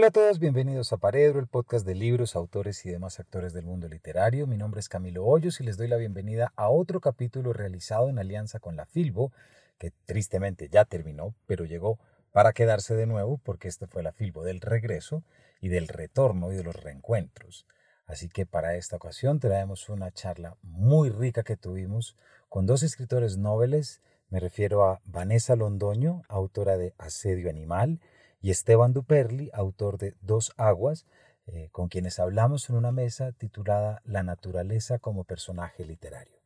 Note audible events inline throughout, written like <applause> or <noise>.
Hola a todos, bienvenidos a Paredro, el podcast de libros, autores y demás actores del mundo literario. Mi nombre es Camilo Hoyos y les doy la bienvenida a otro capítulo realizado en alianza con la Filbo, que tristemente ya terminó, pero llegó para quedarse de nuevo porque este fue la Filbo del regreso y del retorno y de los reencuentros. Así que para esta ocasión traemos una charla muy rica que tuvimos con dos escritores noveles. Me refiero a Vanessa Londoño, autora de Asedio Animal, y Esteban Duperli, autor de Dos Aguas, eh, con quienes hablamos en una mesa titulada La naturaleza como personaje literario.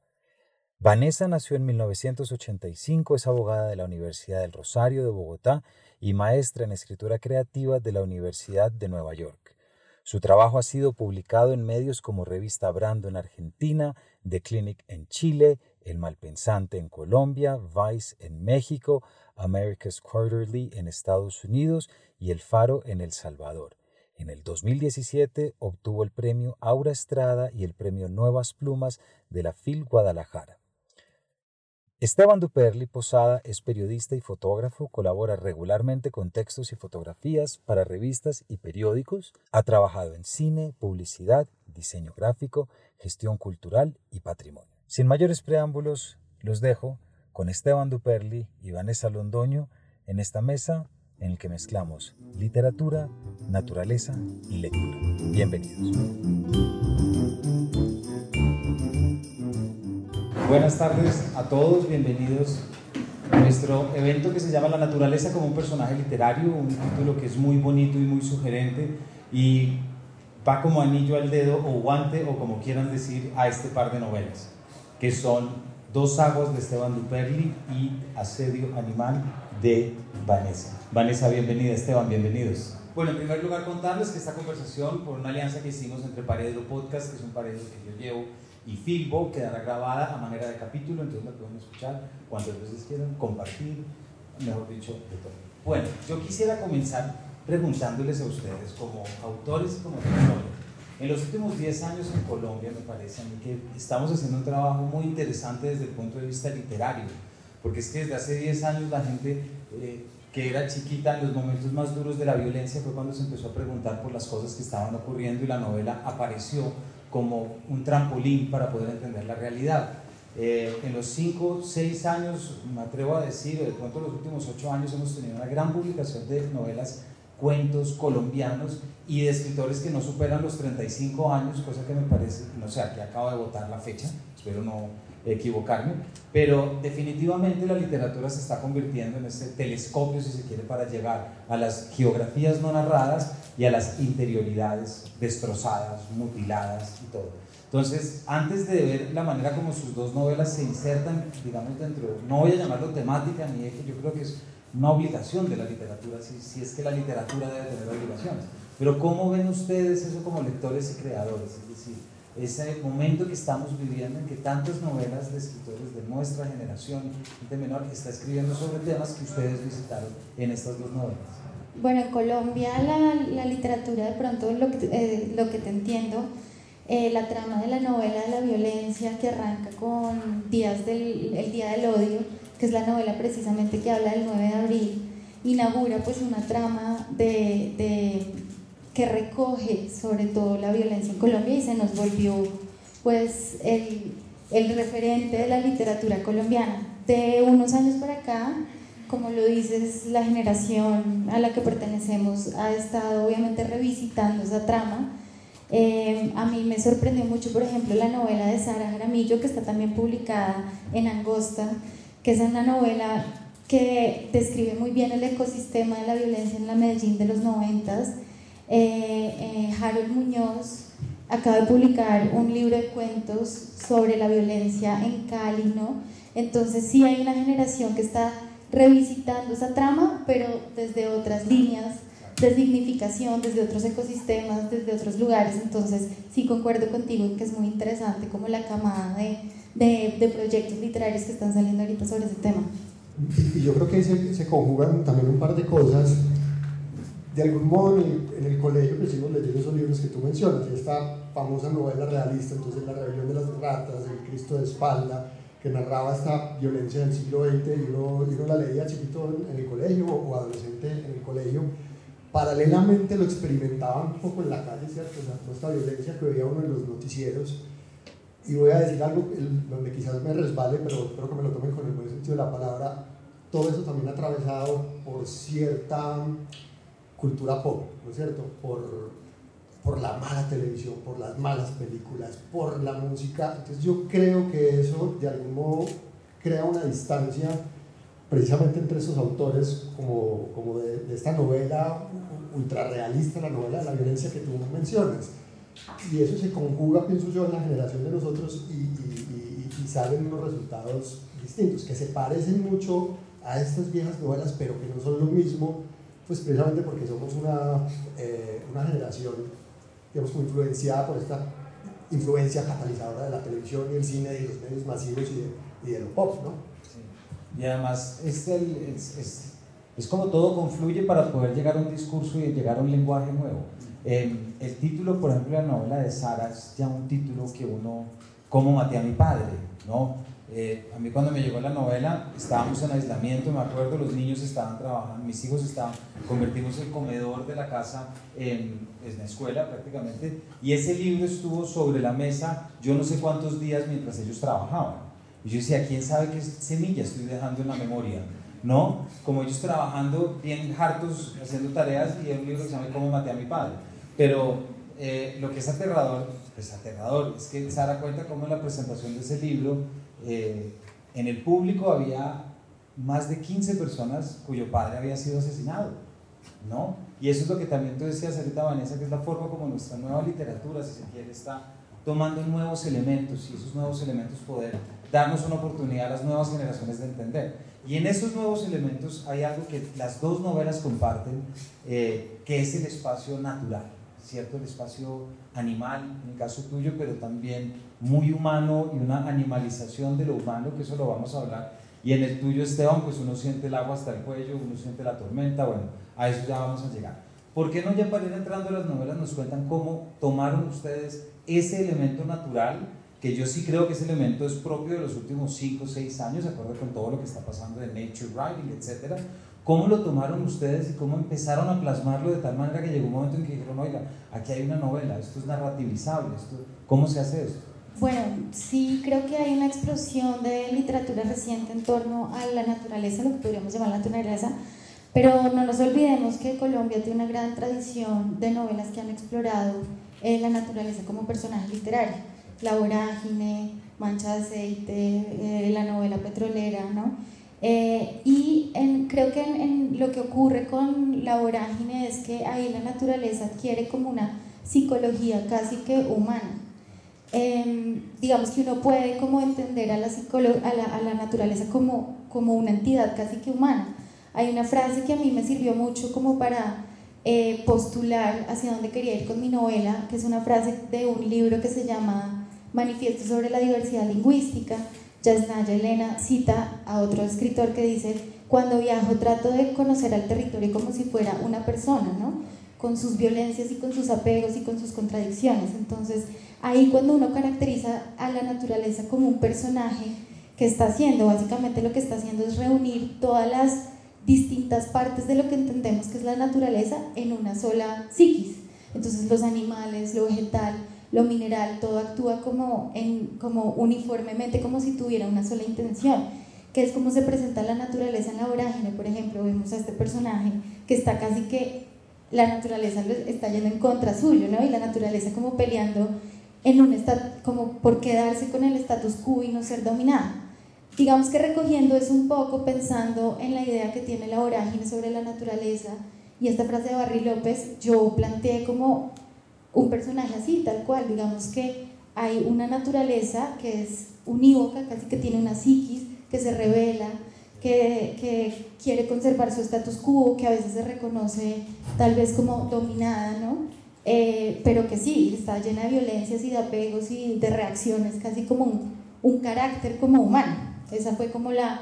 Vanessa nació en 1985, es abogada de la Universidad del Rosario de Bogotá y maestra en escritura creativa de la Universidad de Nueva York. Su trabajo ha sido publicado en medios como Revista Brando en Argentina, The Clinic en Chile, El Malpensante en Colombia, Vice en México, America's Quarterly en Estados Unidos y El Faro en El Salvador. En el 2017 obtuvo el premio Aura Estrada y el premio Nuevas Plumas de la FIL Guadalajara. Esteban Duperli Posada es periodista y fotógrafo, colabora regularmente con textos y fotografías para revistas y periódicos, ha trabajado en cine, publicidad, diseño gráfico, gestión cultural y patrimonio. Sin mayores preámbulos, los dejo con Esteban Duperli y Vanessa Londoño en esta mesa en el que mezclamos literatura, naturaleza y lectura. Bienvenidos. Buenas tardes a todos, bienvenidos a nuestro evento que se llama La naturaleza como un personaje literario, un título que es muy bonito y muy sugerente y va como anillo al dedo o guante o como quieran decir a este par de novelas, que son Dos aguas de Esteban Duperli y Asedio Animal de Vanessa. Vanessa, bienvenida. Esteban, bienvenidos. Bueno, en primer lugar contarles que esta conversación, por una alianza que hicimos entre Paredro Podcast, que es un paredro que yo llevo, y Filbo, quedará grabada a manera de capítulo, entonces la pueden escuchar cuantas veces quieran, compartir, mejor dicho, de todo. Bueno, yo quisiera comenzar preguntándoles a ustedes, como autores y como escritores, en los últimos 10 años en Colombia me parece a mí que estamos haciendo un trabajo muy interesante desde el punto de vista literario, porque es que desde hace 10 años la gente eh, que era chiquita en los momentos más duros de la violencia fue cuando se empezó a preguntar por las cosas que estaban ocurriendo y la novela apareció como un trampolín para poder entender la realidad. Eh, en los 5, 6 años, me atrevo a decir, de pronto los últimos 8 años hemos tenido una gran publicación de novelas cuentos colombianos y de escritores que no superan los 35 años, cosa que me parece, no sé, aquí acabo de votar la fecha, espero no equivocarme, pero definitivamente la literatura se está convirtiendo en ese telescopio, si se quiere, para llegar a las geografías no narradas y a las interioridades destrozadas, mutiladas y todo. Entonces, antes de ver la manera como sus dos novelas se insertan, digamos, dentro, no voy a llamarlo temática ni eje, yo creo que es una obligación de la literatura, si, si es que la literatura debe tener obligaciones. Pero ¿cómo ven ustedes eso como lectores y creadores? Es decir, ese momento que estamos viviendo en que tantas novelas de escritores de nuestra generación, gente menor, está escribiendo sobre temas que ustedes visitaron en estas dos novelas. Bueno, en Colombia la, la literatura, de pronto lo que, eh, lo que te entiendo, eh, la trama de la novela de la violencia que arranca con días del, el Día del Odio, que es la novela precisamente que habla del 9 de abril, inaugura pues una trama de, de, que recoge sobre todo la violencia en Colombia y se nos volvió pues el, el referente de la literatura colombiana. De unos años para acá, como lo dices, la generación a la que pertenecemos ha estado obviamente revisitando esa trama. Eh, a mí me sorprendió mucho, por ejemplo, la novela de Sara Jaramillo, que está también publicada en Angosta, que es una novela que describe muy bien el ecosistema de la violencia en la Medellín de los noventas. Eh, eh, Harold Muñoz acaba de publicar un libro de cuentos sobre la violencia en Cali, ¿no? Entonces sí hay una generación que está revisitando esa trama, pero desde otras líneas de dignificación, desde otros ecosistemas, desde otros lugares. Entonces sí concuerdo contigo en que es muy interesante como la camada de de, de, proyectos literarios que están saliendo ahorita sobre ese tema. Y yo creo que se, se conjugan también un par de cosas. De algún modo en el, en el colegio crecimos leyendo esos libros que tú mencionas, esta famosa novela realista, entonces La rebelión de las ratas, El Cristo de espalda, que narraba esta violencia del siglo XX y uno, y uno la leía chiquito en, el colegio o adolescente en el colegio paralelamente lo experimentaban un poco en la calle, ¿cierto? O esta violencia que veía uno en los noticieros. Y voy a decir algo donde quizás me resbale, pero espero que me lo tomen con el buen sentido de la palabra. Todo eso también atravesado por cierta cultura pop, ¿no es cierto? Por, por la mala televisión, por las malas películas, por la música. Entonces yo creo que eso de algún modo crea una distancia precisamente entre esos autores como, como de, esta novela ultrarrealista, la novela de la violencia que tú mencionas. Y eso se conjuga, pienso yo, en la generación de nosotros y, y, y, salen unos resultados distintos, que se parecen mucho a estas viejas novelas, pero que no son lo mismo, pues precisamente porque somos una, eh, una generación, digamos, influenciada por esta influencia catalizadora de la televisión y el cine y los medios masivos y de, y de lo pop, ¿no? Y además es, es, es, como todo confluye para poder llegar a un discurso y llegar a un lenguaje nuevo. El título, por ejemplo, de la novela de Sara es ya un título que uno, ¿cómo maté a mi padre? ¿no? Eh, a mí cuando me llegó la novela estábamos en aislamiento, me acuerdo, los niños estaban trabajando, mis hijos estaban, convertimos el comedor de la casa en, en la escuela prácticamente, y ese libro estuvo sobre la mesa yo no sé cuántos días mientras ellos trabajaban. Y yo decía, ¿quién sabe qué semilla estoy dejando en la memoria? ¿No? Como ellos trabajando bien hartos, haciendo tareas y hay un libro que se llama ¿Cómo maté a mi padre? Pero eh, lo que es aterrador, pues aterrador, es que Sara cuenta cómo en la presentación de ese libro, eh, en el público había más de 15 personas cuyo padre había sido asesinado, ¿no? Y eso es lo que también tú decías ahorita, Vanessa, que es la forma como nuestra nueva literatura, si se quiere, está tomando nuevos elementos y esos nuevos elementos poder darnos una oportunidad a las nuevas generaciones de entender. Y en esos nuevos elementos hay algo que las dos novelas comparten, eh, que es el espacio natural, ¿cierto? El espacio animal, en el caso tuyo, pero también muy humano y una animalización de lo humano, que eso lo vamos a hablar. Y en el tuyo, Esteban, pues uno siente el agua hasta el cuello, uno siente la tormenta, bueno, a eso ya vamos a llegar. ¿Por qué no ya para ir entrando las novelas nos cuentan cómo tomaron ustedes ese elemento natural que yo sí creo que ese elemento es propio de los últimos 5 o 6 años, de acuerdo con todo lo que está pasando de Nature Writing, etc. ¿Cómo lo tomaron ustedes y cómo empezaron a plasmarlo de tal manera que llegó un momento en que dijeron, oiga, aquí hay una novela, esto es narrativizable, esto, ¿cómo se hace esto? Bueno, sí creo que hay una explosión de literatura reciente en torno a la naturaleza, lo que podríamos llamar la naturaleza, pero no nos olvidemos que Colombia tiene una gran tradición de novelas que han explorado eh, la naturaleza como personaje literario la vorágine, mancha de aceite, eh, la novela petrolera, ¿no? Eh, y creo que en, lo que ocurre con la vorágine es que ahí la naturaleza adquiere como una psicología casi que humana. Em, digamos que uno puede como entender a la, a la, a la naturaleza como, como una entidad casi que humana. Hay una frase que a mí me sirvió mucho como para eh, postular hacia dónde quería ir con mi novela, que es una frase de un libro que se llama manifiesto sobre la diversidad lingüística, Yasnaya Elena cita a otro escritor que dice, cuando viajo trato de conocer al territorio como si fuera una persona, ¿no? con sus violencias y con sus apegos y con sus contradicciones. Entonces, ahí cuando uno caracteriza a la naturaleza como un personaje que está haciendo, básicamente lo que está haciendo es reunir todas las distintas partes de lo que entendemos que es la naturaleza en una sola psiquis. Entonces, los animales, lo vegetal, lo mineral, todo actúa como, en, como uniformemente, como si tuviera una sola intención, que es como se presenta la naturaleza en la vorágine, por ejemplo, vemos a este personaje que está casi que la naturaleza está yendo en contra suyo, ¿no? Y la naturaleza como peleando en un estado, como por quedarse con el status quo y no ser dominada. Digamos que recogiendo eso un poco, pensando en la idea que tiene la vorágine sobre la naturaleza y esta frase de Barry López, yo planteé como un personaje así, tal cual, digamos que hay una naturaleza que es unívoca, casi que tiene una psiquis, que se revela, que, que, quiere conservar su status quo, que a veces se reconoce tal vez como dominada, ¿no? Eh, pero que sí, está llena de violencias y de apegos y de reacciones, casi como un, un carácter como humano. Esa fue como la,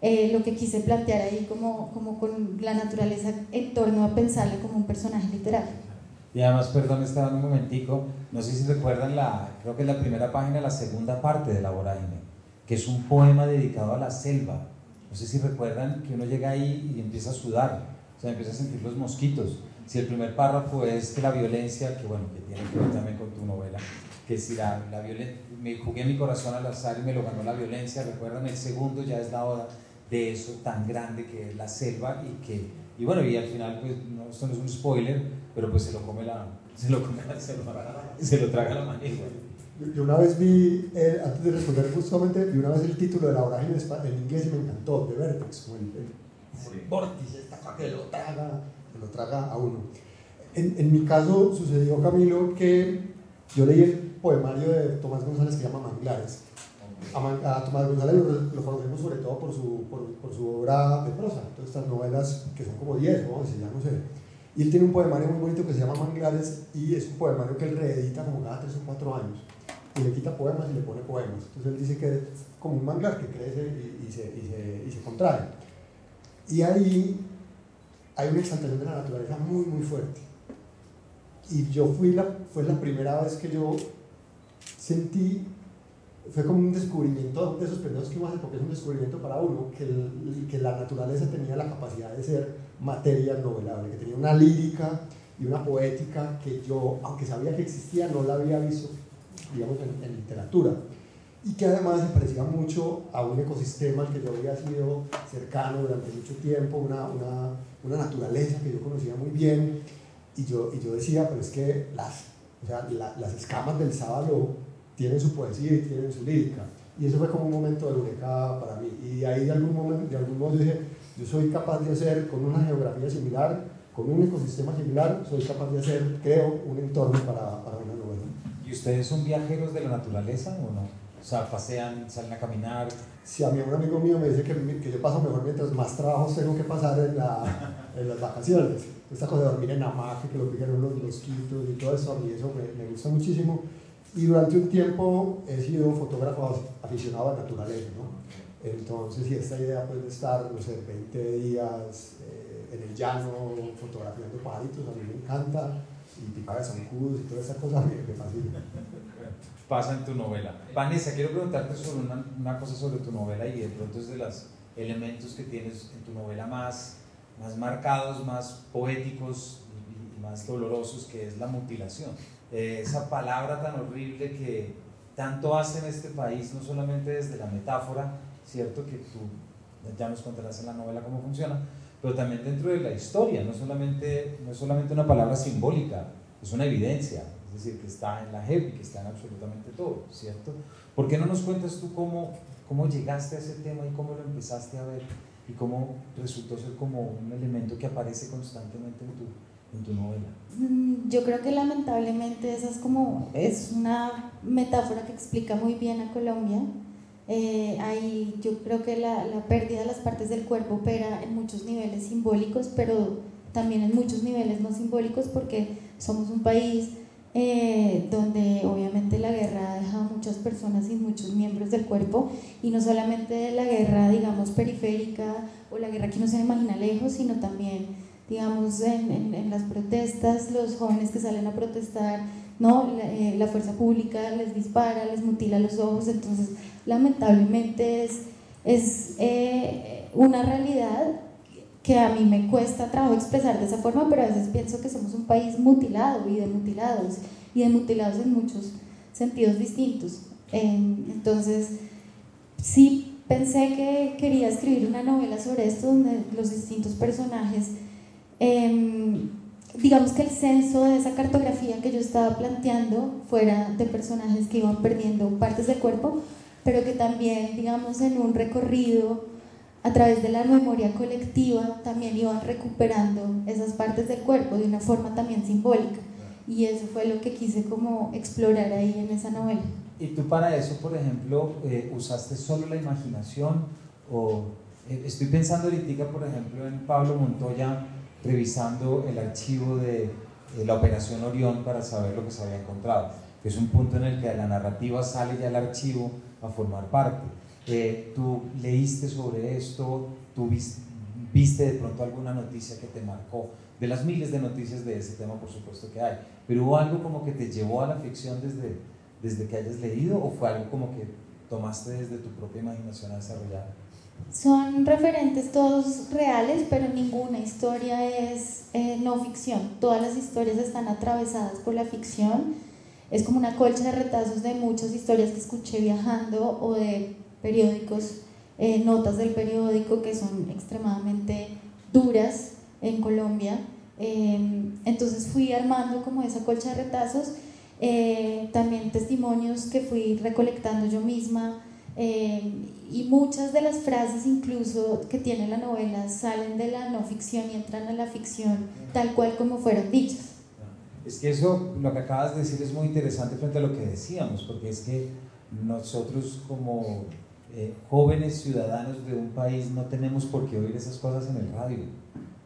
eh, lo que quise plantear ahí como, como con la naturaleza en torno a pensarla como un personaje literario. Y además, perdón, estaba un momentico, no sé si recuerdan la, creo que es la primera página, la segunda parte de La Vorágine, que es un poema dedicado a la selva. No sé si recuerdan que uno llega ahí y empieza a sudar, o sea, empieza a sentir los mosquitos. si el primer párrafo es que la violencia, que bueno, que tiene que ver también con tu novela, que si la, la violencia, me jugué mi corazón al azar y me lo ganó la violencia, recuerdan, el segundo ya es la hora de eso tan grande que es la selva y que, y bueno, y al final, pues, no, esto no es un spoiler, pero pues se lo come la, se lo come la se lo traga la manigua. Yo una vez vi, eh, antes de responder justamente, vi una vez el título de la vorágine en inglés y me encantó, de Vertex, como el, el, vórtice, esta que lo traga, que lo traga a uno. En, en, mi caso sucedió, Camilo, que yo leí el poemario de Tomás González que se llama Manglares. A, Tomás González lo, conocemos sobre todo por su, por, por, su obra de prosa, todas estas novelas que son como 10, ¿no? ya no sé. Y él tiene un poemario muy bonito que se llama Manglares y es un poemario que él reedita como cada 3 o 4 años y le quita poemas y le pone poemas. Entonces él dice que es como un manglar que crece y, se, y, se, y se, contrae. Y ahí hay una exaltación de la naturaleza muy, muy fuerte. Y yo fui la, fue la primera vez que yo sentí, fue como un descubrimiento de esos periodos que uno hace, porque es un descubrimiento para uno, que, que la naturaleza tenía la capacidad de ser materia novelable, que tenía una lírica y una poética que yo, aunque sabía que existía, no la había visto digamos, en, literatura. Y que además se parecía mucho a un ecosistema al que yo había sido cercano durante mucho tiempo, una, una, una naturaleza que yo conocía muy bien. Y yo, y yo decía, pero es que las, o sea, las escamas del sábado tienen su poesía y tienen su lírica. Y eso fue como un momento de eureka para mí. Y ahí de algún, momento, de algún modo dije, yo soy capaz de hacer con una geografía similar, con un ecosistema similar, soy capaz de hacer, creo, un entorno para, para una novela. ¿Y ustedes son viajeros de la naturaleza o no? O sea, pasean, salen a caminar. Si a mí un amigo mío me dice que, que yo paso mejor mientras más trabajos tengo que pasar en, la, en las vacaciones. Esta cosa de dormir en hamaca, que lo pican los mosquitos y todo eso, a mí eso me, me, gusta muchísimo. Y durante un tiempo he sido fotógrafo aficionado a la naturaleza, ¿no? Entonces, y esta idea pues, de estar, no sé, 20 días eh, en el llano fotografiando pajaritos, a mí me encanta y picar zancudos y todas esas cosas me, me fascinan. Pasa en tu novela. Vanessa, quiero preguntarte sobre una, una, cosa sobre tu novela y de pronto es de los elementos que tienes en tu novela más, más marcados, más poéticos y, y más dolorosos, que es la mutilación. Eh, esa palabra tan horrible que tanto hace en este país, no solamente desde la metáfora, ¿cierto? Que tú ya nos contarás en la novela cómo funciona, pero también dentro de la historia, no solamente, no es solamente una palabra simbólica, es una evidencia, es decir, que está en la JEP y que está en absolutamente todo, ¿cierto? ¿Por qué no nos cuentas tú cómo, cómo llegaste a ese tema y cómo lo empezaste a ver y cómo resultó ser como un elemento que aparece constantemente en tu, en tu novela? Mm, yo creo que lamentablemente esa es como, es una metáfora que explica muy bien a Colombia, eh, ahí yo creo que la, la, pérdida de las partes del cuerpo opera en muchos niveles simbólicos, pero también en muchos niveles no simbólicos porque somos un país eh, donde obviamente la guerra ha dejado muchas personas sin muchos miembros del cuerpo y no solamente la guerra digamos periférica o la guerra que uno se imagina lejos, sino también digamos en, en, en las protestas, los jóvenes que salen a protestar, ¿no? La, eh, la, fuerza pública les dispara, les mutila los ojos, entonces lamentablemente es, es eh, una realidad que a mí me cuesta trabajo expresar de esa forma, pero a veces pienso que somos un país mutilado y de mutilados, y de mutilados en muchos sentidos distintos. entonces, sí pensé que quería escribir una novela sobre esto, donde los distintos personajes, eh, digamos que el censo de esa cartografía que yo estaba planteando fuera de personajes que iban perdiendo partes del cuerpo, pero que también, digamos, en un recorrido a través de la memoria colectiva también iban recuperando esas partes del cuerpo de una forma también simbólica. Y eso fue lo que quise como explorar ahí en esa novela. ¿Y tú para eso, por ejemplo, eh, usaste solo la imaginación? O eh, estoy pensando ahorita, por ejemplo, en Pablo Montoya revisando el archivo de, de la Operación Orión para saber lo que se había encontrado, que es un punto en el que la narrativa sale ya al archivo a formar parte. Eh, ¿Tú leíste sobre esto? ¿Tú viste, de pronto alguna noticia que te marcó? De las miles de noticias de ese tema, por supuesto que hay. ¿Pero hubo algo como que te llevó a la ficción desde, desde que hayas leído o fue algo como que tomaste desde tu propia imaginación a desarrollar? Son referentes todos reales, pero ninguna historia es eh, no ficción. Todas las historias están atravesadas por la ficción. Es como una colcha de retazos de muchas historias que escuché viajando o de periódicos, eh, notas del periódico que son extremadamente duras en Colombia. Em, entonces fui armando como esa colcha de retazos, eh, también testimonios que fui recolectando yo misma em, y muchas de las frases incluso que tiene la novela salen de la no ficción y entran a la ficción tal cual como fueron dichas. Es que eso, lo que acabas de decir es muy interesante frente a lo que decíamos, porque es que nosotros como eh, jóvenes ciudadanos de un país no tenemos por qué oír esas cosas en el radio.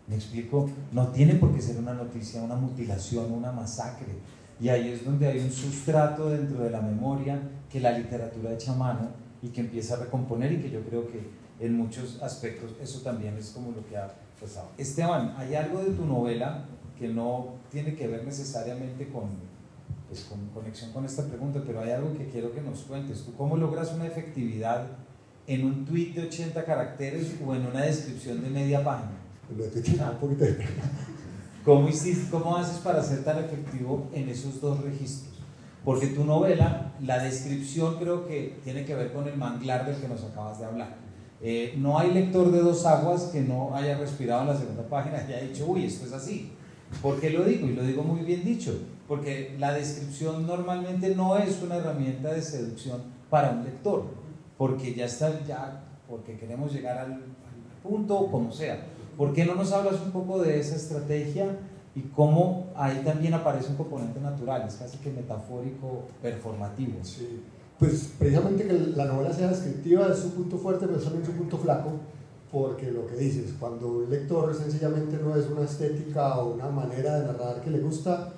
Me explico, no tiene por qué ser una noticia, una mutilación, una masacre. Y ahí es donde hay un sustrato dentro de la memoria que la literatura echa mano y que empieza a recomponer y que yo creo que en muchos aspectos eso también es como lo que ha pasado. Esteban, ¿hay algo de tu novela que no tiene que ver necesariamente con, pues, con conexión con esta pregunta, pero hay algo que quiero que nos cuentes. ¿Tú cómo logras una efectividad en un tweet de 80 caracteres o en una descripción de media página? Lo un poquito de ¿Cómo, hiciste, ¿Cómo haces para ser tan efectivo en esos dos registros? Porque tu novela, la descripción creo que tiene que ver con el manglar del que nos acabas de hablar. Eh, no hay lector de dos aguas que no haya respirado en la segunda página y haya dicho, uy, esto es así. ¿Por qué lo digo? Y lo digo muy bien dicho, porque la descripción normalmente no es una herramienta de seducción para un lector, porque ya está, ya, porque queremos llegar al, al punto, como sea. ¿Por qué no nos hablas un poco de esa estrategia y cómo ahí también aparece un componente natural, es casi que metafórico, performativo? Sí, pues precisamente que la novela sea descriptiva es su punto fuerte, pero es también su punto flaco, porque lo que dices, cuando un lector sencillamente no es una estética o una manera de narrar que le gusta,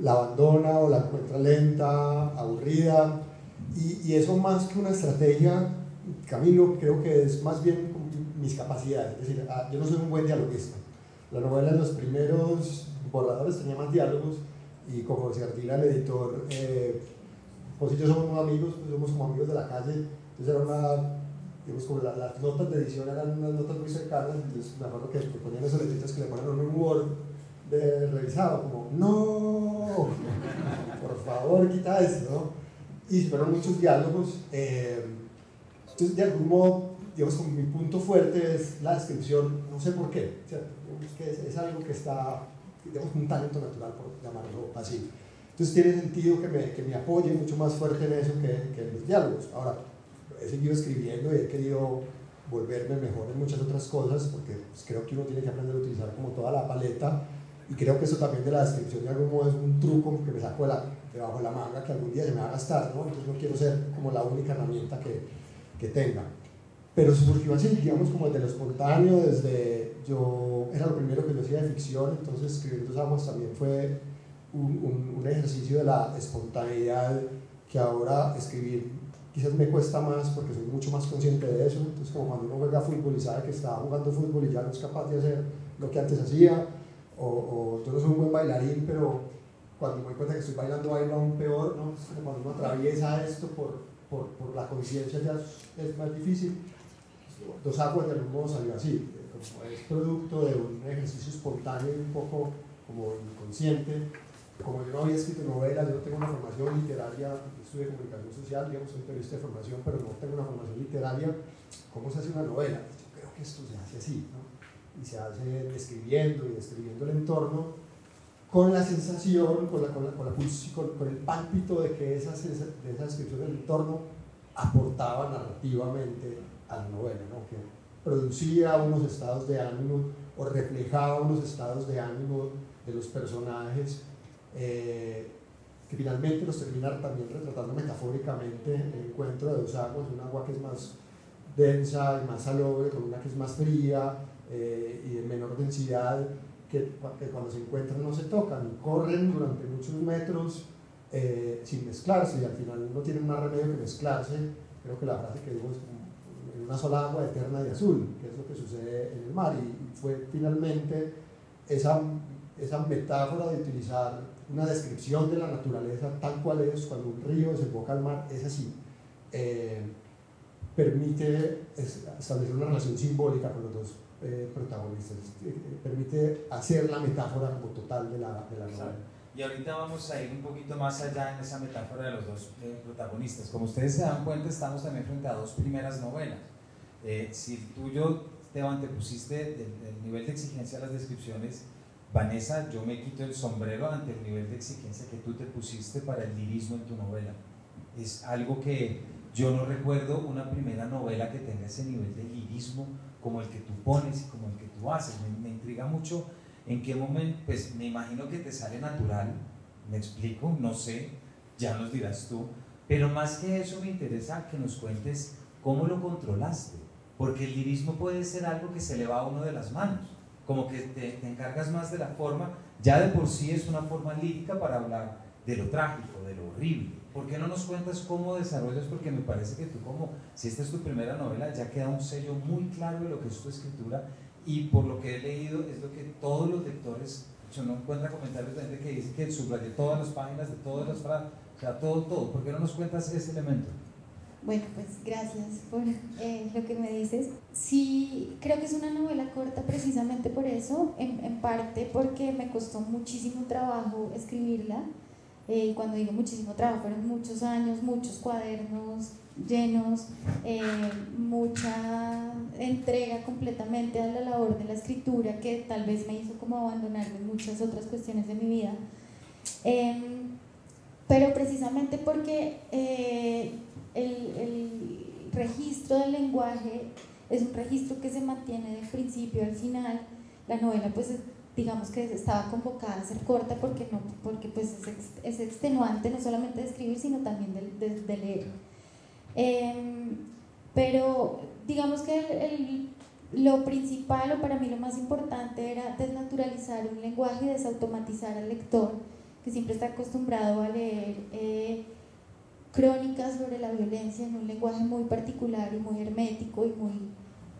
la abandona o la encuentra lenta, aburrida, y, y eso más que una estrategia, Camilo, creo que es más bien mis capacidades. Es decir, ah, yo no soy un buen dialoguista. La novela en los primeros borradores tenía más diálogos y con José Ardila, el editor, eh, y yo somos amigos, pues somos como amigos de la calle, entonces era una, digamos, como las notas de edición eran unas notas muy cercanas, entonces me acuerdo que, que ponían esos letritos que le ponen un Word de revisado, como, no, por favor, quita eso, ¿no? Y fueron muchos diálogos, eh, entonces de algún modo digamos, como mi punto fuerte es la descripción, no sé por qué, es, que es, algo que está, digamos, un talento natural, por llamarlo así. Entonces tiene sentido que me, que me apoye mucho más fuerte en eso que, que en los diálogos. Ahora, he seguido escribiendo y he querido volverme mejor en muchas otras cosas, porque pues, creo que uno tiene que aprender a utilizar como toda la paleta, y creo que eso también de la descripción de algún modo es un truco que me saco de la, debajo de la manga que algún día se me va a gastar, ¿no? entonces no quiero ser como la única herramienta que, que tenga pero surgió así, digamos, como desde lo espontáneo, desde yo, era lo primero que yo hacía de ficción, entonces escribir Dos Aguas también fue un, un, ejercicio de la espontaneidad que ahora escribir quizás me cuesta más porque soy mucho más consciente de eso, entonces como cuando uno juega fútbol y sabe que está jugando fútbol y ya no es capaz de hacer lo que antes hacía, o, o yo no soy un buen bailarín, pero cuando me doy cuenta que estoy bailando bailo aún peor, ¿no? cuando uno atraviesa esto por, por, por la conciencia ya es más difícil. Dos Aguas de algún modo salió así, como es producto de un ejercicio espontáneo y un poco como inconsciente. Como yo no había escrito novelas, yo no tengo una formación literaria, estudié comunicación social, digamos, soy periodista de formación, pero no tengo una formación literaria. ¿Cómo se hace una novela? Yo creo que esto se hace así, ¿no? Y se hace describiendo y describiendo el entorno con la sensación, con, la, con, la, con, la, con el pálpito de que esa, de esa descripción del entorno aportaba narrativamente a la novela, ¿no? que producía unos estados de ánimo o reflejaba unos estados de ánimo de los personajes eh, que finalmente los terminan también retratando metafóricamente el encuentro de dos aguas, un agua que es más densa y más salobre, con una que es más fría eh, y de menor densidad, que, que, cuando se encuentran no se tocan, corren durante muchos metros eh, sin mezclarse y al final no tienen más remedio que mezclarse. Creo que la frase que digo es una sola agua eterna y azul, que es lo que sucede en el mar. Y fue finalmente esa, esa metáfora de utilizar una descripción de la naturaleza tal cual es, cuando un río desemboca al mar, es así. Eh, permite establecer una relación simbólica con los dos eh, protagonistas, eh, permite hacer la metáfora como total de la, de la novela. Y ahorita vamos a ir un poquito más allá en esa metáfora de los dos protagonistas. Como ustedes se dan cuenta, estamos también frente a dos primeras novelas. si tú y yo, Esteban, te pusiste el nivel de exigencia a las descripciones, Vanessa, yo me quito el sombrero ante el nivel de exigencia que tú te pusiste para el lirismo en tu novela. Es algo que yo no recuerdo una primera novela que tenga ese nivel de lirismo como el que tú pones y como el que tú haces. Me, intriga mucho en qué momento, pues me imagino que te sale natural, me explico, no sé, ya nos dirás tú, pero más que eso me interesa que nos cuentes cómo lo controlaste, porque el lirismo puede ser algo que se le va a uno de las manos como que te, encargas más de la forma, ya de por sí es una forma lírica para hablar de lo trágico, de lo horrible. ¿Por qué no nos cuentas cómo desarrollas? Porque me parece que tú como, si esta es tu primera novela, ya queda un sello muy claro de lo que es tu escritura y por lo que he leído es lo que todos los lectores, yo no encuentro comentarios de gente que dice que subrayé todas las páginas de todas las frases, o sea, todo, todo. ¿Por qué no nos cuentas ese elemento? Bueno, pues gracias por eh, lo que me dices. Sí, creo que es una novela corta precisamente por eso, en, en parte porque me costó muchísimo trabajo escribirla. Eh, y cuando digo muchísimo trabajo, fueron muchos años, muchos cuadernos llenos, eh, mucha entrega completamente a la labor de la escritura que tal vez me hizo como abandonar muchas otras cuestiones de mi vida. Em, pero precisamente porque el, registro del lenguaje es un registro que se mantiene del principio al final. La novela, pues, digamos que estaba convocada a ser corta porque, no, porque pues, es, extenuante no solamente de escribir, sino también de, leer. Em, pero digamos que lo principal o para mí lo más importante era desnaturalizar un lenguaje y desautomatizar al lector que siempre está acostumbrado a leer. Eh, crónicas sobre la violencia en un lenguaje muy particular y muy hermético y muy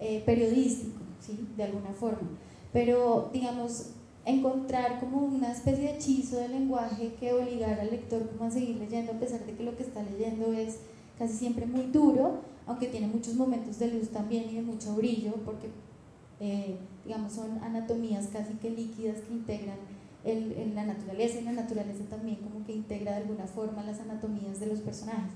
eh, periodístico, ¿sí? de alguna forma. Pero, digamos, encontrar como una especie de hechizo del lenguaje que obligara al lector a seguir leyendo, a pesar de que lo que está leyendo es casi siempre muy duro, aunque tiene muchos momentos de luz también y de mucho brillo, porque, eh, digamos, son anatomías casi que líquidas que integran en la naturaleza y la naturaleza también como que integra de alguna forma las anatomías de los personajes.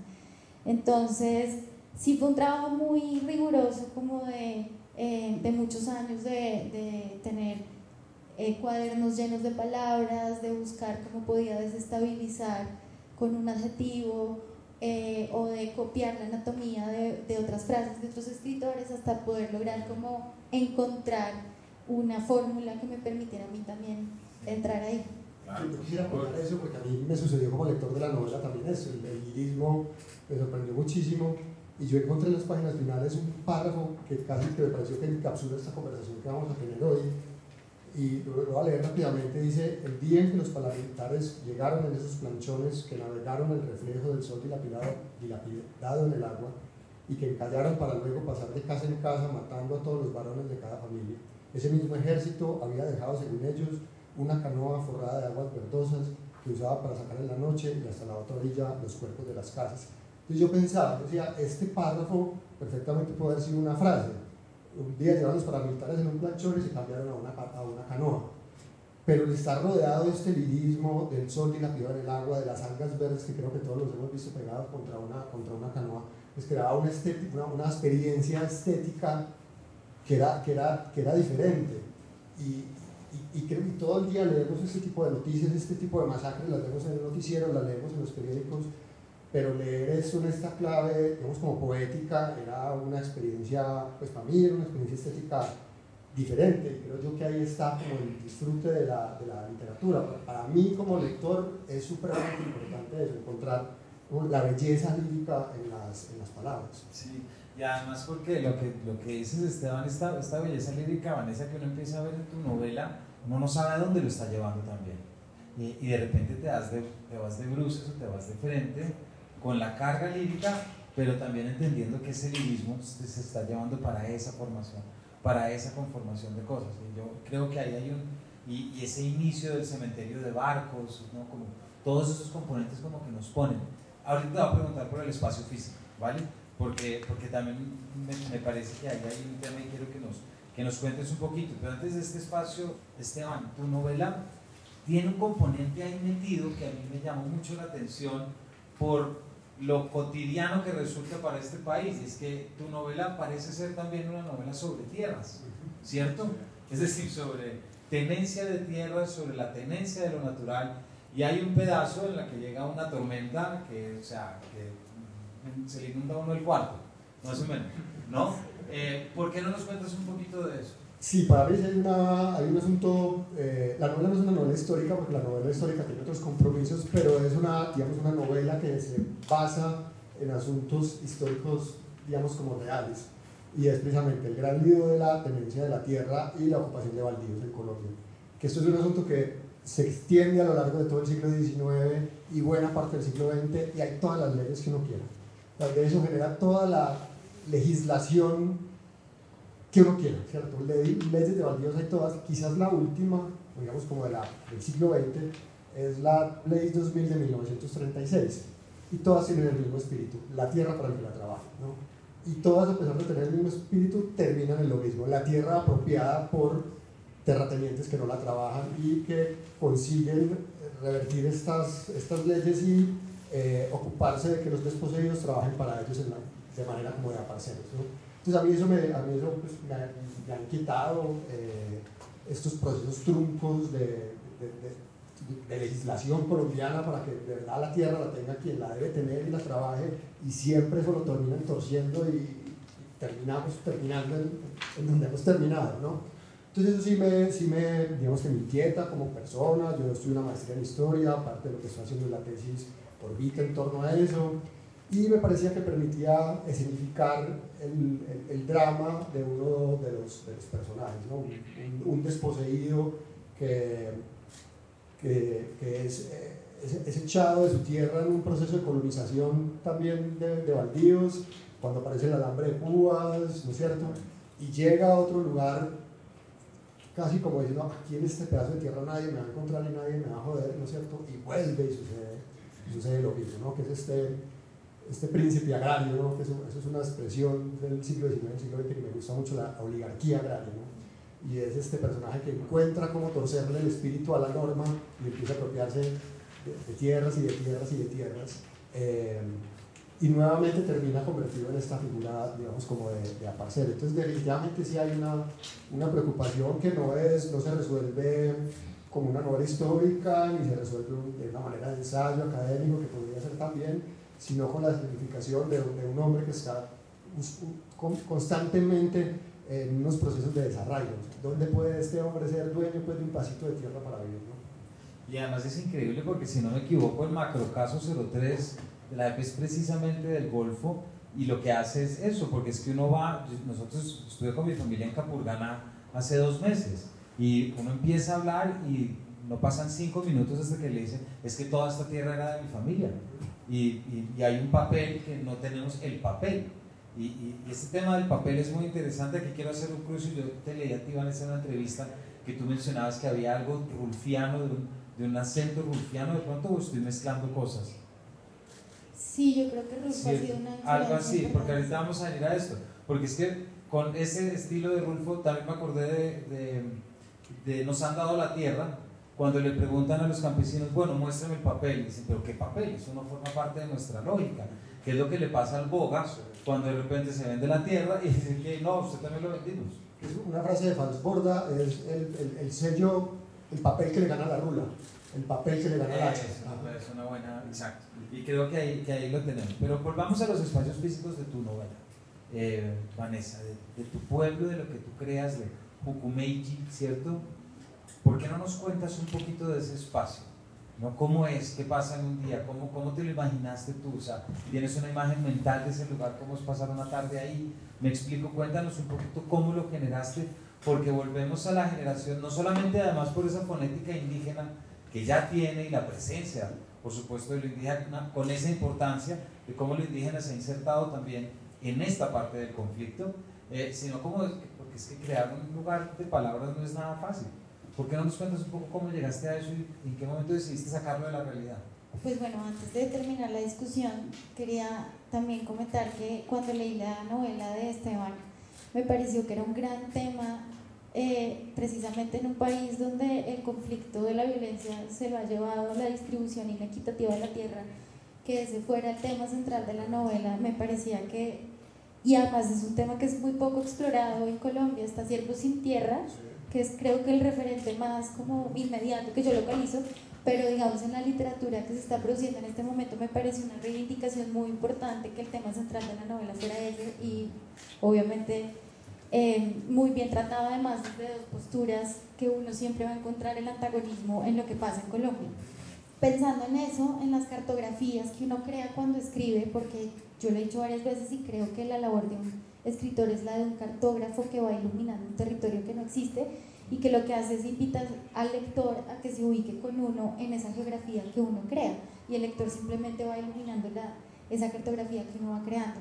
Entonces, sí fue un trabajo muy riguroso como de, eh, de muchos años de, de tener eh, cuadernos llenos de palabras, de buscar cómo podía desestabilizar con un adjetivo eh, o de copiar la anatomía de, de, otras frases de otros escritores hasta poder lograr como encontrar una fórmula que me permitiera a mí también entrar ahí. Yo quisiera contar eso porque a mí me sucedió como lector de la novela también eso, el lirismo me sorprendió muchísimo y yo encontré en las páginas finales un párrafo que casi que me pareció que encapsula esta conversación que vamos a tener hoy y lo, voy a leer rápidamente, dice, el día en que los parlamentares llegaron en esos planchones que navegaron el reflejo del sol dilapidado, dilapidado en el agua y que encallaron para luego pasar de casa en casa matando a todos los varones de cada familia. Ese mismo ejército había dejado, según ellos, una canoa forrada de aguas verdosas que usaba para sacar en la noche y hasta la otra orilla los cuerpos de las casas. Entonces yo pensaba, decía, este párrafo perfectamente puede haber sido una frase. Un día llegaron los paramilitares en un planchón y se cambiaron a una, a una canoa. Pero el estar rodeado de este lirismo, del sol dilapidado en el agua, de las algas verdes que creo que todos los hemos visto pegados contra una, contra una canoa, pues creaba una, una, una experiencia estética que era, que era, que era diferente. Y, y, creo que todo el día leemos este tipo de noticias, este tipo de masacres, las leemos en el noticiero, las leemos en los periódicos, pero leer esto en esta clave, digamos como poética, era una experiencia, pues para mí era una experiencia estética diferente, creo yo que ahí está como el disfrute de la, de la literatura. Para mí como lector es supremamente importante eso, encontrar la belleza lírica en las, en las palabras. Sí. Y además porque lo que, lo que dices Esteban, esta, esta belleza lírica, Vanessa, que uno empieza a ver en tu novela, uno no sabe a dónde lo está llevando también. Y, y de repente te, das de, te vas de bruces o te vas de frente con la carga lírica, pero también entendiendo que ese lirismo se, se está llevando para esa formación, para esa conformación de cosas. Y yo creo que ahí hay un... Y, y ese inicio del cementerio de barcos, ¿no? como todos esos componentes como que nos ponen. Ahorita te voy a preguntar por el espacio físico, ¿vale? porque, porque también me, parece que ahí hay un tema y quiero que nos, que nos cuentes un poquito. Pero antes de este espacio, Esteban, tu novela tiene un componente ahí metido que a mí me llamó mucho la atención por lo cotidiano que resulta para este país. Y es que tu novela parece ser también una novela sobre tierras, ¿cierto? Es decir, sobre tenencia de tierras, sobre la tenencia de lo natural. Y hay un pedazo en la que llega una tormenta que, o sea, que se le inunda uno el cuarto, más o menos, ¿no? Eh, ¿Por qué no nos cuentas un poquito de eso? Sí, para mí hay, una, hay un asunto, eh, la novela no es una novela histórica porque la novela histórica tiene otros compromisos, pero es una, digamos, una novela que se basa en asuntos históricos, digamos, como reales. Y es precisamente el gran lío de la tenencia de la tierra y la ocupación de baldíos en Colombia. Que esto es un asunto que se extiende a lo largo de todo el siglo XIX y buena parte del siglo XX y hay todas las leyes que uno quiera. De eso genera toda la legislación que uno quiera, ¿cierto? leyes de baldíos hay todas, quizás la última, digamos como de la, del siglo XX, es la Ley 2000 de 1936, y todas tienen el mismo espíritu, la tierra para el que la trabaja, ¿no? Y todas, a pesar de tener el mismo espíritu, terminan en lo mismo, la tierra apropiada por terratenientes que no la trabajan y que consiguen revertir estas, leyes y eh, ocuparse de que los desposeídos trabajen para ellos de manera como de aparceros, ¿no? Entonces a mí eso me, a mí eso, pues, me, han quitado eh, estos procesos truncos de, de, de, legislación colombiana para que de verdad la tierra la tenga quien la debe tener y la trabaje y siempre eso lo terminan torciendo y, terminamos terminando en, donde hemos terminado, ¿no? Entonces eso sí me, sí me, digamos que me inquieta como persona, yo estudié una maestría en historia, aparte de lo que estoy haciendo en la tesis, orbita en torno a eso, y me parecía que permitía escenificar el, el, drama de uno de los, de los personajes, ¿no? un, desposeído que, que, que es, es, echado de su tierra en un proceso de colonización también de, de baldíos, cuando aparece el alambre de púas, ¿no es cierto? Y llega a otro lugar casi como diciendo, aquí en este pedazo de tierra nadie me va a encontrar y nadie me va a joder, ¿no es cierto? Y vuelve y sucede, sucede lo mismo, ¿no? Que es este este príncipe agrario, ¿no? que eso, es una expresión del siglo XIX, del siglo XX, que me gusta mucho, la oligarquía agraria. ¿no? Y es este personaje que encuentra cómo torcerle el espíritu a la norma y empieza a apropiarse de, tierras y de tierras y de tierras. Eh, y nuevamente termina convertido en esta figura, digamos, como de, de. Entonces, definitivamente sí hay una, una preocupación que no, es, no se resuelve como una novela histórica, ni se resuelve de una manera de ensayo académico, que podría ser también, sino con la significación de, un hombre que está constantemente en unos procesos de desarrollo. ¿Dónde puede este hombre ser dueño pues, de un pasito de tierra para vivir? Y además es increíble porque si no me equivoco el macrocaso 03 de la EP es precisamente del Golfo y lo que hace es eso, porque es que uno va, nosotros estuve con mi familia en Capurgana hace dos meses y uno empieza a hablar y no pasan cinco minutos hasta que le dicen, es que toda esta tierra era de mi familia y, y, hay un papel que no tenemos el papel. Y, y, este tema del papel es muy interesante. Aquí quiero hacer un cruce. Yo te leí a ti, Vanessa, en una entrevista que tú mencionabas que había algo rulfiano, de un, de un acento rulfiano. ¿De pronto estoy mezclando cosas? Sí, yo creo que Rulfo ha sido una. Algo así, porque ahorita vamos a ir a esto. Porque es que con ese estilo de Rulfo también me acordé de, de, de Nos han dado la tierra cuando le preguntan a los campesinos, bueno, muéstrame el papel, dicen, pero ¿qué papel? Eso no forma parte de nuestra lógica. ¿Qué es lo que le pasa al boga cuando de repente se vende la tierra y dice que no, usted también lo vendimos? Es una frase de Falsborda, es el, el, sello, el papel que le gana la rula, el papel que le gana la hacha. Es una buena, exacto. Y creo que ahí, que ahí lo tenemos. Pero volvamos a los espacios físicos de tu novela, eh, Vanessa, de, de, tu pueblo, de lo que tú creas, de Hukumeiji, ¿cierto? ¿Por qué no nos cuentas un poquito de ese espacio? ¿no? ¿Cómo es? ¿Qué pasa en un día? ¿Cómo, ¿Cómo te lo imaginaste tú? O sea, ¿tienes una imagen mental de ese lugar? ¿Cómo es pasar una tarde ahí? Me explico, cuéntanos un poquito cómo lo generaste, porque volvemos a la generación, no solamente además por esa fonética indígena que ya tiene y la presencia, por supuesto, de lo indígena, con esa importancia de cómo lo indígena se ha insertado también en esta parte del conflicto, eh, sino como, porque es que crear un lugar de palabras no es nada fácil. ¿Por qué no nos cuentas un poco cómo llegaste a eso y en qué momento decidiste sacarlo de la realidad? Pues bueno, antes de terminar la discusión, quería también comentar que cuando leí la novela de Esteban, me pareció que era un gran tema, eh, precisamente en un país donde el conflicto de la violencia se lo ha llevado a la distribución inequitativa de la tierra, que ese fuera el tema central de la novela, me parecía que, y además es un tema que es muy poco explorado en Colombia, está Siervo sin Tierra, que es creo que el referente más como inmediato que yo localizo, pero digamos en la literatura que se está produciendo en este momento me parece una reivindicación muy importante que el tema central de la novela fuera ese y obviamente eh, muy bien tratado además de dos posturas que uno siempre va a encontrar el antagonismo en lo que pasa en Colombia. Pensando en eso, en las cartografías que uno crea cuando escribe, porque yo lo he dicho varias veces y creo que la labor de un escritor es la de un cartógrafo que va iluminando un territorio que no existe, y que lo que hace es invitar al lector a que se ubique con uno en esa geografía que uno crea y el lector simplemente va iluminando la, esa cartografía que uno va creando.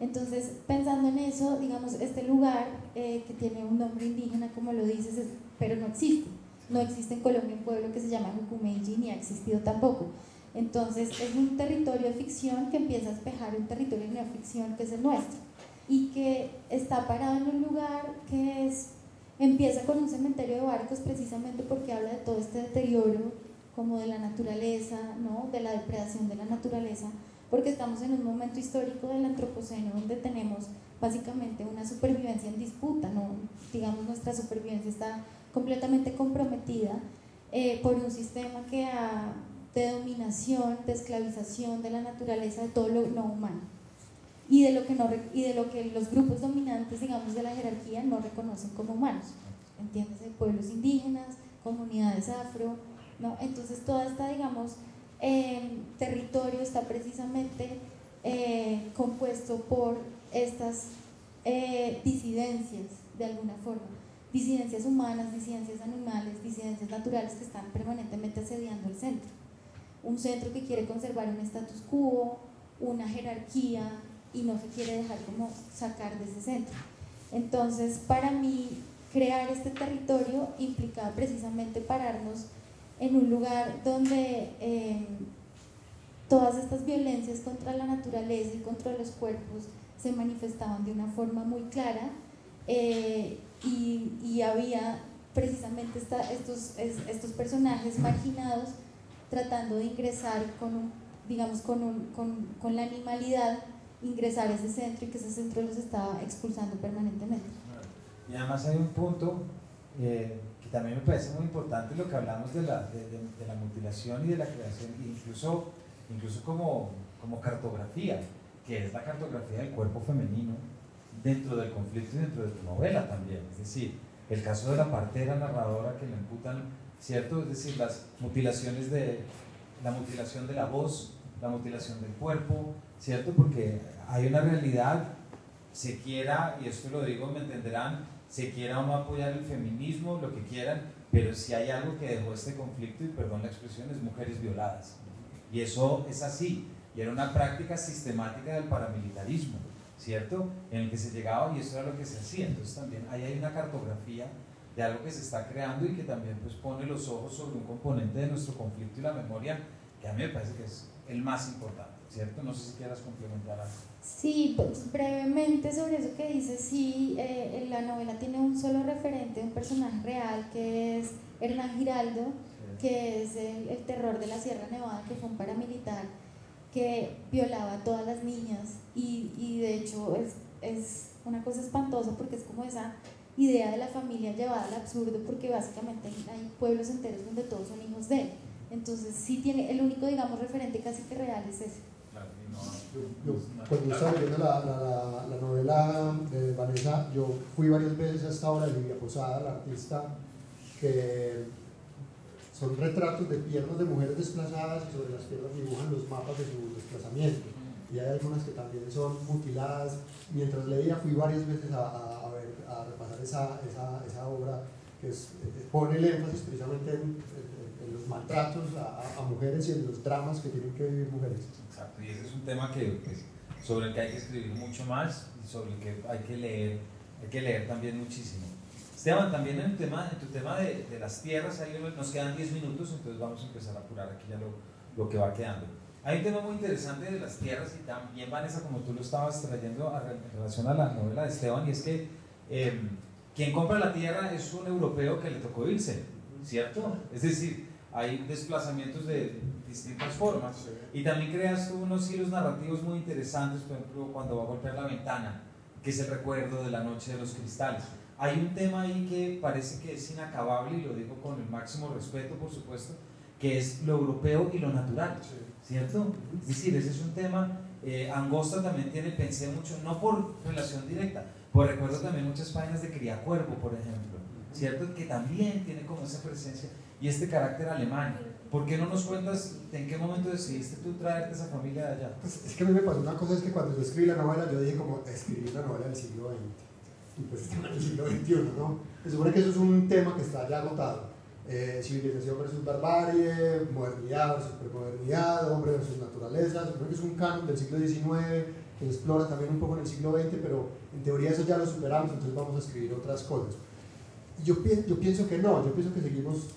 Entonces, pensando en eso, digamos, este lugar eh, que tiene un nombre indígena, como lo dices, pero no existe. No existe en Colombia un pueblo que se llama Jucumeji, ni ha existido tampoco. Entonces, es un territorio de ficción que empieza a espejar un territorio de neoficción que es el nuestro y que está parado en un lugar que es Empieza con un cementerio de barcos precisamente porque habla de todo este deterioro como de la naturaleza, ¿no? de la depredación de la naturaleza, porque estamos en un momento histórico del antropoceno donde tenemos básicamente una supervivencia en disputa, ¿no? digamos nuestra supervivencia está completamente comprometida eh, por un sistema que de dominación, de esclavización de la naturaleza, de todo lo no humano y de lo que, no, y de lo que los grupos dominantes, digamos, de la jerarquía no reconocen como humanos. ¿Entiendes? Pueblos indígenas, comunidades afro, ¿no? Entonces, toda esta, digamos, eh, territorio está precisamente eh, compuesto por estas eh, disidencias, de alguna forma. Disidencias humanas, disidencias animales, disidencias naturales que están permanentemente asediando el centro. Un centro que quiere conservar un status quo, una jerarquía, y no se quiere dejar como sacar de ese centro. Entonces, para mí, crear este territorio implicaba precisamente pararnos en un lugar donde em, todas estas violencias contra la naturaleza y contra los cuerpos se manifestaban de una forma muy clara eh, y, había precisamente estos, estos personajes marginados tratando de ingresar con, digamos, con, con, con la animalidad ingresar a ese centro y que ese centro los estaba expulsando permanentemente. Y además hay un punto eh, que también me parece muy importante, lo que hablamos de la, de, de, la mutilación y de la creación, incluso, incluso como, como cartografía, que es la cartografía del cuerpo femenino dentro del conflicto y dentro de tu novela también. Es decir, el caso de la partera narradora que le imputan, ¿cierto? Es decir, las mutilaciones de la mutilación de la voz, la mutilación del cuerpo, ¿cierto? Porque hay una realidad, se quiera, y esto lo digo, me entenderán, se quiera o no apoyar el feminismo, lo que quieran, pero si hay algo que dejó este conflicto, y perdón la expresión, es mujeres violadas. Y eso es así, y era una práctica sistemática del paramilitarismo, ¿cierto? En el que se llegaba y eso era lo que se hacía. Entonces también ahí hay una cartografía de algo que se está creando y que también pues pone los ojos sobre un componente de nuestro conflicto y la memoria que a mí me parece que es el más importante, ¿cierto? No sé si quieras complementar algo. Sí, pues, brevemente sobre eso que dices, sí, eh, la novela tiene un solo referente, un personaje real que es Hernán Giraldo, que es el, terror de la Sierra Nevada, que fue un paramilitar que violaba a todas las niñas y, y de hecho es, es una cosa espantosa porque es como esa idea de la familia llevada al absurdo porque básicamente hay pueblos enteros donde todos son hijos de él. Entonces sí tiene, el único, digamos, referente casi que real es ese. Cuando estaba leyendo la, la, la, novela de Vanessa, yo fui varias veces a esta obra de Livia Posada, la artista, que son retratos de piernas de mujeres desplazadas y sobre las piernas dibujan los mapas de su desplazamiento. Y hay algunas que también son mutiladas. Mientras leía fui varias veces a, a, ver, a repasar esa, esa, esa obra que es, pone el énfasis precisamente en, los maltratos a, mujeres y en los dramas que tienen que vivir mujeres. Exacto, y ese es un tema que, sobre el que hay que escribir mucho más y sobre el que hay que leer, hay que leer también muchísimo. Esteban, también en, tema, en tu tema de, de las tierras, ahí nos quedan 10 minutos, entonces vamos a empezar a apurar, aquí ya lo, lo que va quedando. Hay un tema muy interesante de las tierras y también, Vanessa, como tú lo estabas trayendo en relación a la novela de Esteban, y es que em, quien compra la tierra es un europeo que le tocó irse, ¿cierto? Es decir, hay desplazamientos de distintas formas. Y también creas tú unos hilos narrativos muy interesantes, por ejemplo, cuando va a golpear la ventana, que es el recuerdo de la noche de los cristales. Hay un tema ahí que parece que es inacabable, y lo digo con el máximo respeto, por supuesto, que es lo europeo y lo natural. ¿cierto? Es decir, ese es un tema, eh, Angosta también tiene, pensé mucho, no por relación directa, por recuerdo también muchas páginas de Cría Cuervo, por ejemplo, ¿cierto? Que también tiene como esa presencia y este carácter alemán. ¿Por qué no nos cuentas en qué momento decidiste tú traerte esa familia de allá? Pues es que a mí me pasó una cosa, es que cuando yo escribí la novela, yo dije como escribí una novela del siglo XX, y pues estamos en el siglo XXI, ¿no? Se supone que eso es un tema que está ya agotado eh, civilización versus barbarie, modernidad versus premodernidad, hombre versus naturaleza, creo que es un canon del siglo XIX que explora también un poco en el siglo XX, pero en teoría eso ya lo superamos, entonces vamos a escribir otras cosas. Yo, yo pienso que no, yo pienso que seguimos,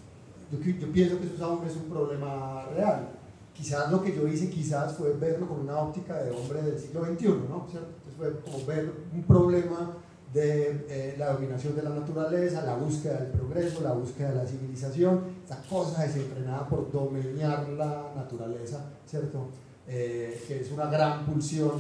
yo, yo pienso que eso aún es un problema real. Quizás lo que yo hice quizás fue verlo con una óptica de hombre del siglo XXI, ¿no? Entonces fue como ver un problema de eh, la dominación de la naturaleza, la búsqueda del progreso, la búsqueda de la civilización, esa cosa desenfrenada por dominar la naturaleza, ¿cierto? Eh, que es una gran pulsión,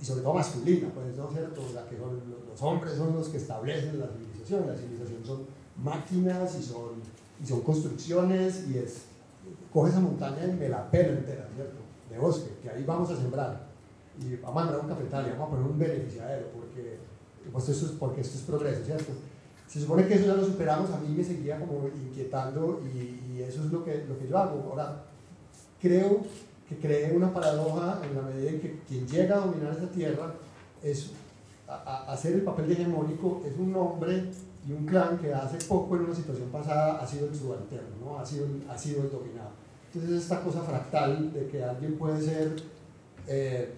y sobre todo masculina, pues, ¿no cierto? Que los hombres son los que establecen la civilización, la civilización son máquinas y son, y son construcciones, y es, coge esa montaña y me la pela entera, ¿cierto? De bosque, que ahí vamos a sembrar, y vamos a mandar un cafetal, y vamos a poner un beneficiario, porque pues eso es porque esto es progreso, ¿cierto? Se supone que eso ya lo superamos, a mí me seguía como inquietando y, eso es lo que, lo que yo hago. Ahora, creo que creé una paradoja en la medida en que quien llega a dominar esta tierra es a, hacer el papel de hegemónico, es un hombre y un clan que hace poco en una situación pasada ha sido el subalterno, ¿no? ha, sido, ha sido el dominado. Entonces esta cosa fractal de que alguien puede ser eh,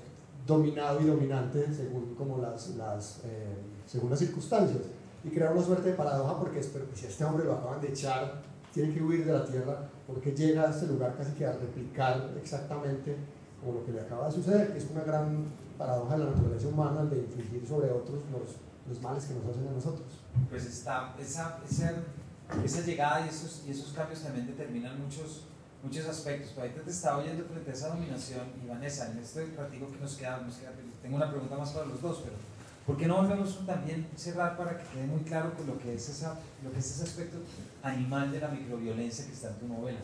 dominado y dominante según, como las, las, eh, según las circunstancias. Y crear una suerte de paradoja porque es, pero si a este hombre lo acaban de echar, tiene que huir de la tierra porque llega a este lugar casi que a replicar exactamente como lo que le acaba de suceder, que es una gran paradoja de la naturaleza humana de infligir sobre otros los, los males que nos hacen a nosotros. Pues está, esa, esa, esa llegada y esos, y esos cambios también determinan muchos muchos aspectos. Pero ahorita te estaba oyendo frente a esa dominación y Vanessa, en este ratito que nos queda, nos queda, tengo una pregunta más para los dos, pero ¿por qué no volvemos también cerrar para que quede muy claro con lo que es, esa, lo que es ese aspecto animal de la microviolencia que está en tu novela?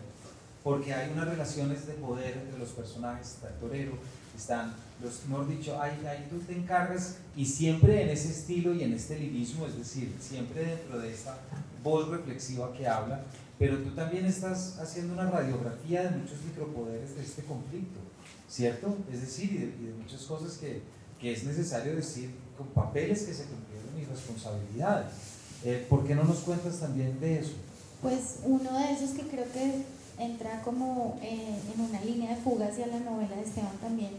Porque hay unas relaciones de poder entre los personajes, está el torero, están los, mejor dicho, ahí, ahí tú te encargas y siempre en ese estilo y en este lirismo, es decir, siempre dentro de esta voz reflexiva que habla, pero tú también estás haciendo una radiografía de muchos micropoderes de este conflicto, ¿cierto? Es decir, y de, muchas cosas que, que, es necesario decir con papeles que se cumplieron y responsabilidades. Eh, ¿Por qué no nos cuentas también de eso? Pues uno de esos que creo que entra como eh, en una línea de fuga hacia la novela de Esteban también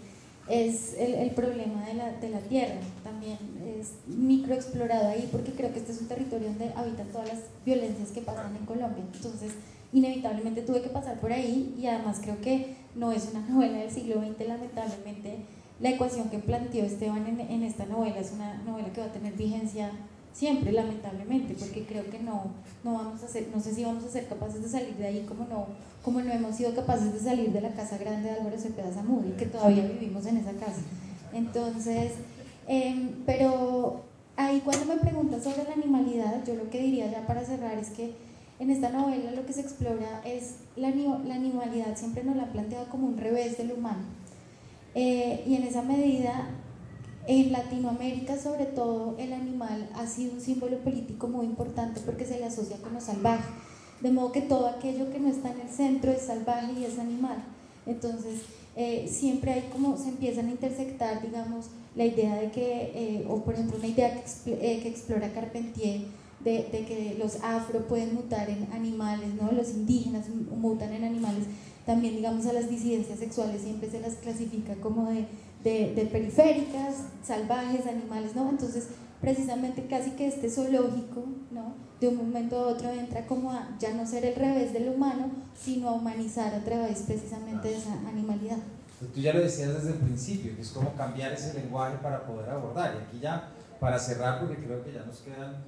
es el, el problema de la, de la, tierra, también es microexplorado ahí porque creo que este es un territorio donde habitan todas las violencias que pasan en Colombia, entonces inevitablemente tuve que pasar por ahí y además creo que no es una <laughs> novela del siglo XX, lamentablemente. La ecuación que planteó Esteban en, en esta novela es una novela que va a tener vigencia siempre, lamentablemente, porque creo que no, no vamos a ser, no sé si vamos a ser capaces de salir de ahí como no, como no hemos sido capaces de salir de la casa grande de Álvaro Cepeda Zamudio, que todavía vivimos en esa casa. Entonces, em, pero ahí cuando me preguntas sobre la animalidad, yo lo que diría ya para cerrar es que en esta novela lo que se explora es la, la animalidad, siempre nos la ha planteado como un revés del humano. Eh, y en esa medida en Latinoamérica, sobre todo, el animal ha sido un símbolo político muy importante porque se le asocia con lo salvaje. De modo que todo aquello que no está en el centro es salvaje y es animal. Entonces, eh, siempre hay como se empiezan a intersectar, digamos, la idea de que, eh, o por ejemplo, una idea que, eh, que explora Carpentier, de, de, que los afro pueden mutar en animales, ¿no? los indígenas mutan en animales. También, digamos, a las disidencias sexuales siempre se las clasifica como de de, periféricas, salvajes, animales, ¿no? Entonces, precisamente casi que este zoológico, ¿no? de un momento a otro entra como a ya no ser el revés del humano, sino a humanizar a través precisamente de esa animalidad. Tú ya lo decías desde el principio, que es como cambiar ese lenguaje para poder abordar. Y aquí ya, para cerrar, porque creo que ya nos quedan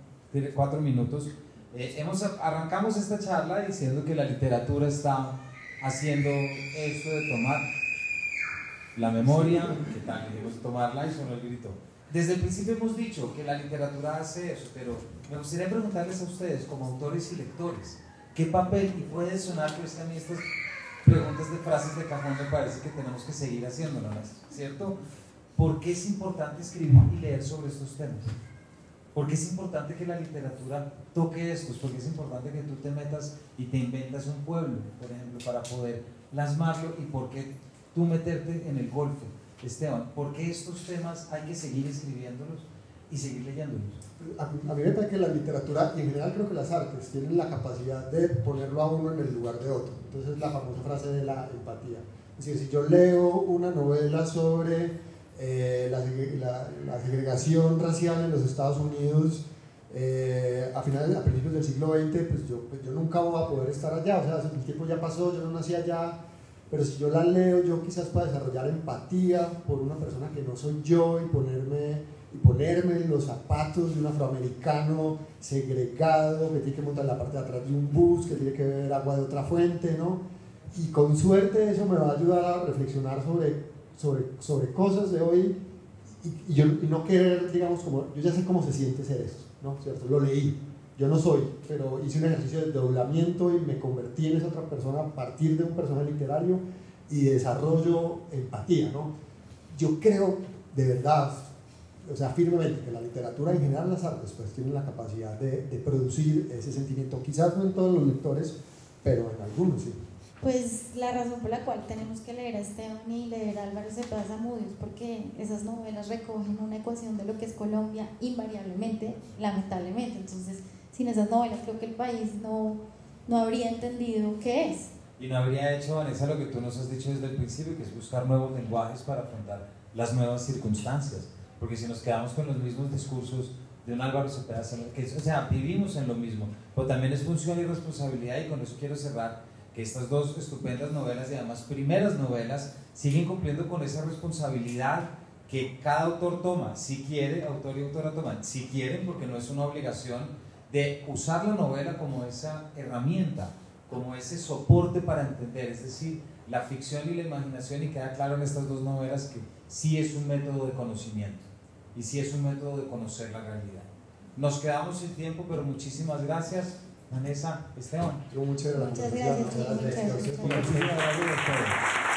cuatro minutos, eh, hemos, arrancamos esta charla diciendo que la literatura está haciendo esto de tomar la memoria, que tal, dijimos tomarla y sonó el grito. Desde el principio hemos dicho que la literatura hace eso, pero me gustaría preguntarles a ustedes, como autores y lectores, ¿qué papel, y puede sonar, pero es que a mí estas preguntas de frases de cajón me parece que tenemos que seguir haciéndolo, ¿cierto? ¿Por qué es importante escribir y leer sobre estos temas? ¿Por qué es importante que la literatura toque estos? Porque es importante que tú te metas y te inventas un pueblo, por ejemplo, para poder plasmarlo y por qué tú meterte en el golfo. Esteban, ¿por qué estos temas hay que seguir escribiéndolos y seguir leyéndolos? A, mí me parece que la literatura y en general creo que las artes tienen la capacidad de ponerlo a uno en el lugar de otro. Entonces la famosa frase de la empatía. Es decir, si yo leo una novela sobre eh, la, segregación racial en los Estados Unidos eh, a finales, a principios del siglo XX, pues yo, pues yo nunca voy a poder estar allá. O sea, el tiempo ya pasó, yo no nací allá pero si yo la leo, yo quizás pueda desarrollar empatía por una persona que no soy yo y ponerme, y ponerme en los zapatos de un afroamericano segregado que tiene que montar la parte de atrás de un bus, que tiene que beber agua de otra fuente, ¿no? Y con suerte eso me va a ayudar a reflexionar sobre, sobre, sobre cosas de hoy y, yo, y no querer, digamos, como, yo ya sé cómo se siente ser esto, ¿no? ¿Cierto? Lo leí, yo no soy, pero hice un ejercicio de doblamiento y me convertí en esa otra persona a partir de un personaje literario y desarrollo empatía, ¿no? Yo creo de verdad, o sea, firmemente que la literatura en general las artes pues tienen la capacidad de, de producir ese sentimiento, quizás no en todos los lectores, pero en algunos sí. Pues la razón por la cual tenemos que leer a Esteban y leer a Álvaro Cepeda Zamudio es porque esas novelas recogen una ecuación de lo que es Colombia invariablemente, lamentablemente. Entonces, sin esas novelas creo que el país no, no habría entendido qué es. Y no habría hecho, Vanessa, lo que tú nos has dicho desde el principio, que es buscar nuevos lenguajes para afrontar las nuevas circunstancias. Porque si nos quedamos con los mismos discursos de un Álvaro Cepeda, que o sea, vivimos en lo mismo, pero también es función y responsabilidad, y con eso quiero cerrar, que estas dos estupendas novelas y además primeras novelas siguen cumpliendo con esa responsabilidad que cada autor toma, si quiere, autor y autora toman, si quieren, porque no es una obligación de usar la novela como esa herramienta, como ese soporte para entender, es decir, la ficción y la imaginación, y queda claro en estas dos novelas que sí es un método de conocimiento y sí es un método de conocer la realidad. Nos quedamos sin tiempo, pero muchísimas gracias, Vanessa, Esteban. Muchas gracias. Muchas gracias. Muchas gracias.